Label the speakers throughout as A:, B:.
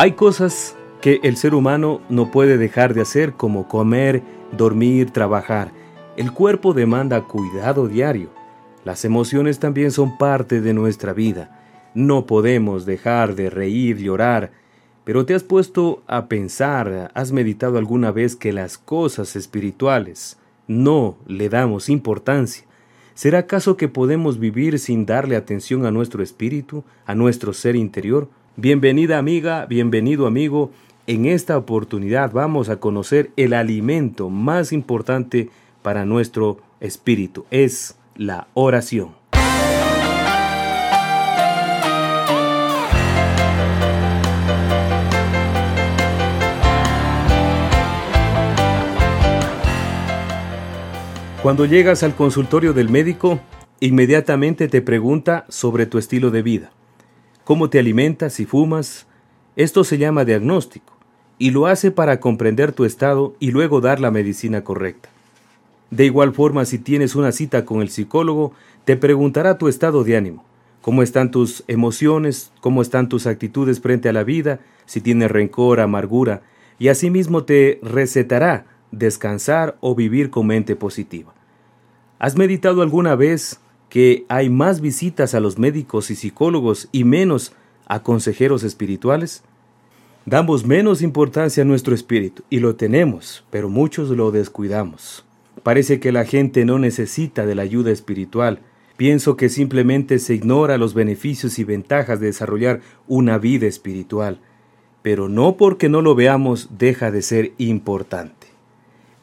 A: Hay cosas que el ser humano no puede dejar de hacer como comer, dormir, trabajar. El cuerpo demanda cuidado diario. Las emociones también son parte de nuestra vida. No podemos dejar de reír, llorar. Pero te has puesto a pensar, has meditado alguna vez que las cosas espirituales no le damos importancia. ¿Será acaso que podemos vivir sin darle atención a nuestro espíritu, a nuestro ser interior? Bienvenida amiga, bienvenido amigo. En esta oportunidad vamos a conocer el alimento más importante para nuestro espíritu. Es la oración. Cuando llegas al consultorio del médico, inmediatamente te pregunta sobre tu estilo de vida cómo te alimentas y fumas. Esto se llama diagnóstico y lo hace para comprender tu estado y luego dar la medicina correcta. De igual forma, si tienes una cita con el psicólogo, te preguntará tu estado de ánimo, cómo están tus emociones, cómo están tus actitudes frente a la vida, si tienes rencor, amargura, y asimismo te recetará descansar o vivir con mente positiva. ¿Has meditado alguna vez que hay más visitas a los médicos y psicólogos y menos a consejeros espirituales? Damos menos importancia a nuestro espíritu y lo tenemos, pero muchos lo descuidamos. Parece que la gente no necesita de la ayuda espiritual. Pienso que simplemente se ignora los beneficios y ventajas de desarrollar una vida espiritual. Pero no porque no lo veamos deja de ser importante.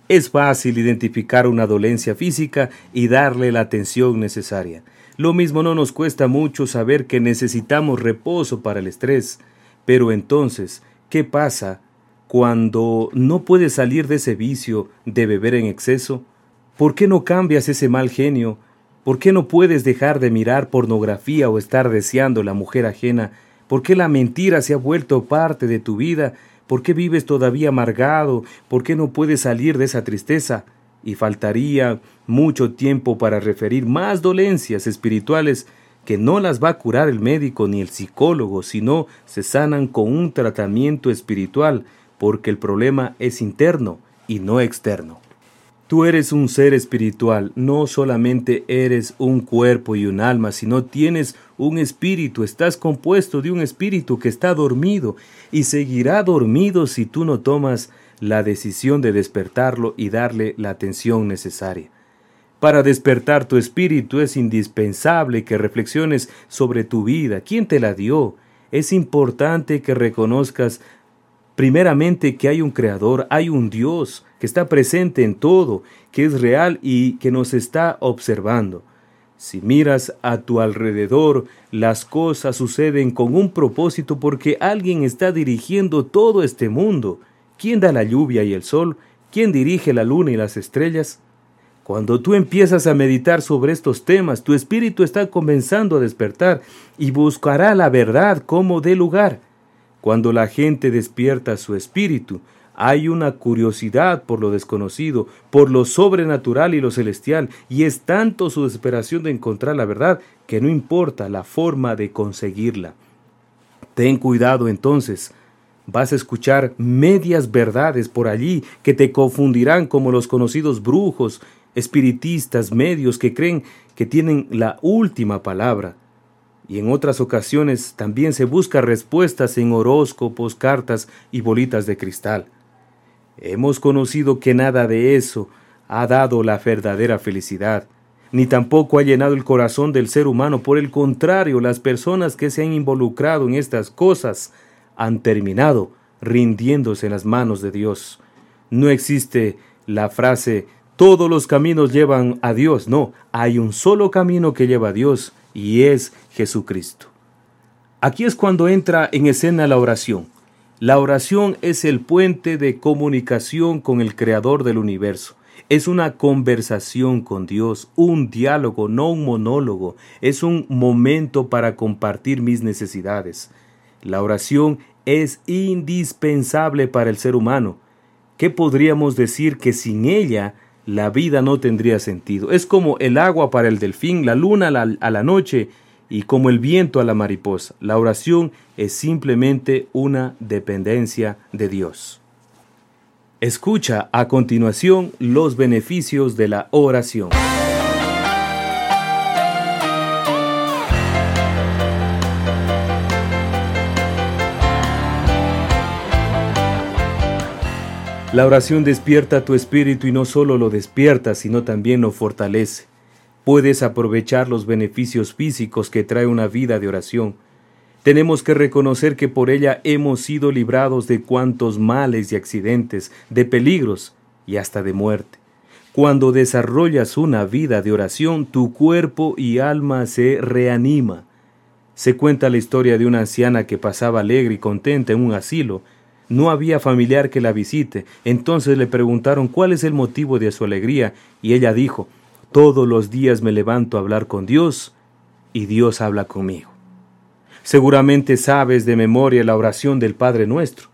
A: Es fácil identificar una dolencia física y darle la atención necesaria. Lo mismo no nos cuesta mucho saber que necesitamos reposo para el estrés. Pero entonces, ¿qué pasa cuando no puedes salir de ese vicio de beber en exceso? ¿Por qué no cambias ese mal genio? ¿Por qué no puedes dejar de mirar pornografía o estar deseando la mujer ajena? ¿Por qué la mentira se ha vuelto parte de tu vida ¿Por qué vives todavía amargado? ¿Por qué no puedes salir de esa tristeza? Y faltaría mucho tiempo para referir más dolencias espirituales que no las va a curar el médico ni el psicólogo, sino se sanan con un tratamiento espiritual, porque el problema es interno y no externo. Tú eres un ser espiritual, no solamente eres un cuerpo y un alma, sino tienes un espíritu, estás compuesto de un espíritu que está dormido y seguirá dormido si tú no tomas la decisión de despertarlo y darle la atención necesaria. Para despertar tu espíritu es indispensable que reflexiones sobre tu vida, quién te la dio. Es importante que reconozcas primeramente que hay un creador, hay un Dios, que está presente en todo, que es real y que nos está observando. Si miras a tu alrededor, las cosas suceden con un propósito porque alguien está dirigiendo todo este mundo. ¿Quién da la lluvia y el sol? ¿Quién dirige la luna y las estrellas? Cuando tú empiezas a meditar sobre estos temas, tu espíritu está comenzando a despertar y buscará la verdad como de lugar. Cuando la gente despierta su espíritu, hay una curiosidad por lo desconocido, por lo sobrenatural y lo celestial, y es tanto su desesperación de encontrar la verdad que no importa la forma de conseguirla. Ten cuidado entonces, vas a escuchar medias verdades por allí que te confundirán como los conocidos brujos, espiritistas, medios que creen que tienen la última palabra. Y en otras ocasiones también se busca respuestas en horóscopos, cartas y bolitas de cristal. Hemos conocido que nada de eso ha dado la verdadera felicidad, ni tampoco ha llenado el corazón del ser humano. Por el contrario, las personas que se han involucrado en estas cosas han terminado rindiéndose en las manos de Dios. No existe la frase todos los caminos llevan a Dios. No, hay un solo camino que lleva a Dios y es Jesucristo. Aquí es cuando entra en escena la oración. La oración es el puente de comunicación con el Creador del universo. Es una conversación con Dios, un diálogo, no un monólogo. Es un momento para compartir mis necesidades. La oración es indispensable para el ser humano. ¿Qué podríamos decir que sin ella la vida no tendría sentido? Es como el agua para el delfín, la luna a la, noche y como el viento a la mariposa. La oración es simplemente una dependencia de Dios. Escucha a continuación los beneficios de la oración. La oración despierta tu espíritu y no solo lo despierta, sino también lo fortalece. Puedes aprovechar los beneficios físicos que trae una vida de oración. Tenemos que reconocer que por ella hemos sido librados de cuantos males y accidentes, de peligros y hasta de muerte. Cuando desarrollas una vida de oración, tu cuerpo y alma se reanima. Se cuenta la historia de una anciana que pasaba alegre y contenta en un asilo, no había familiar que la visite. Entonces le preguntaron cuál es el motivo de su alegría, y ella dijo, Todos los días me levanto a hablar con Dios, y Dios habla conmigo. Seguramente sabes de memoria la oración del Padre nuestro.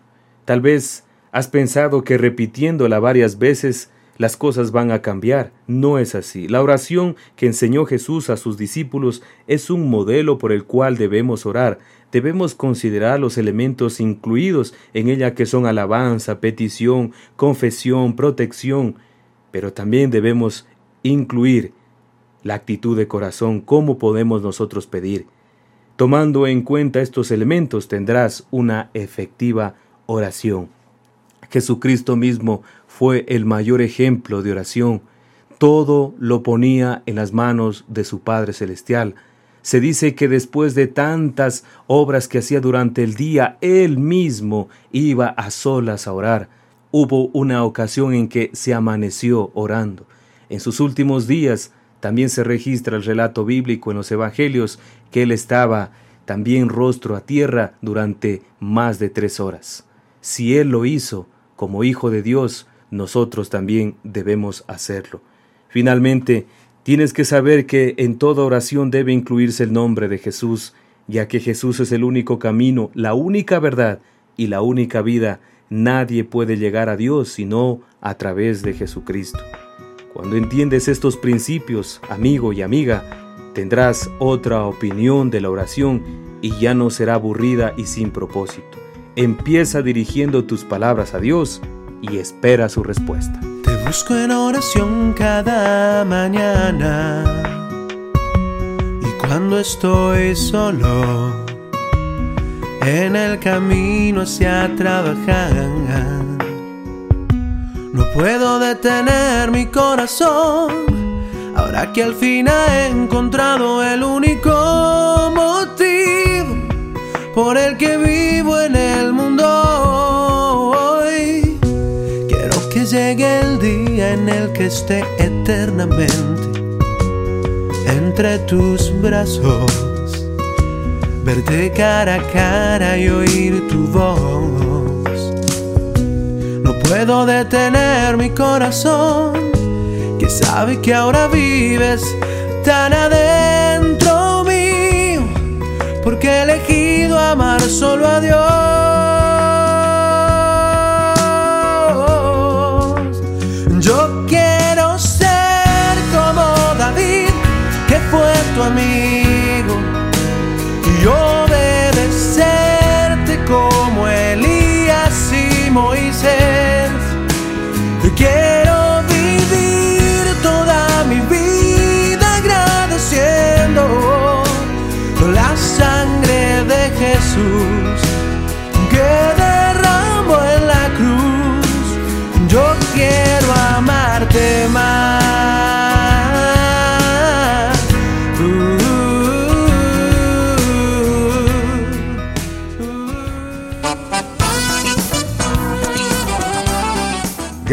A: Tal vez has pensado que repitiéndola varias veces las cosas van a cambiar. No es así. La oración que enseñó Jesús a sus discípulos es un modelo por el cual debemos orar. Debemos considerar los elementos incluidos en ella que son alabanza, petición, confesión, protección, pero también debemos incluir la actitud de corazón, cómo podemos nosotros pedir. Tomando en cuenta estos elementos tendrás una efectiva oración. Jesucristo mismo fue el mayor ejemplo de oración. Todo lo ponía en las manos de su Padre Celestial. Se dice que después de tantas obras que hacía durante el día, él mismo iba a solas a orar. Hubo una ocasión en que se amaneció orando. En sus últimos días también se registra el relato bíblico en los Evangelios que él estaba también rostro a tierra durante más de tres horas. Si él lo hizo, como Hijo de Dios, nosotros también debemos hacerlo. Finalmente, tienes que saber que en toda oración debe incluirse el nombre de Jesús, ya que Jesús es el único camino, la única verdad y la única vida. Nadie puede llegar a Dios sino a través de Jesucristo. Cuando entiendes estos principios, amigo y amiga, tendrás otra opinión de la oración y ya no será aburrida y sin propósito. Empieza dirigiendo tus palabras a Dios y espera su respuesta.
B: Te busco en oración cada mañana y cuando estoy solo en el camino hacia trabajar. No puedo detener mi corazón ahora que al fin he encontrado el único motivo por el que vivo en el mundo esté eternamente entre tus brazos, verte cara a cara y oír tu voz. No puedo detener mi corazón, que sabe que ahora vives tan adentro mío, porque he elegido amar solo a Dios. Fue tu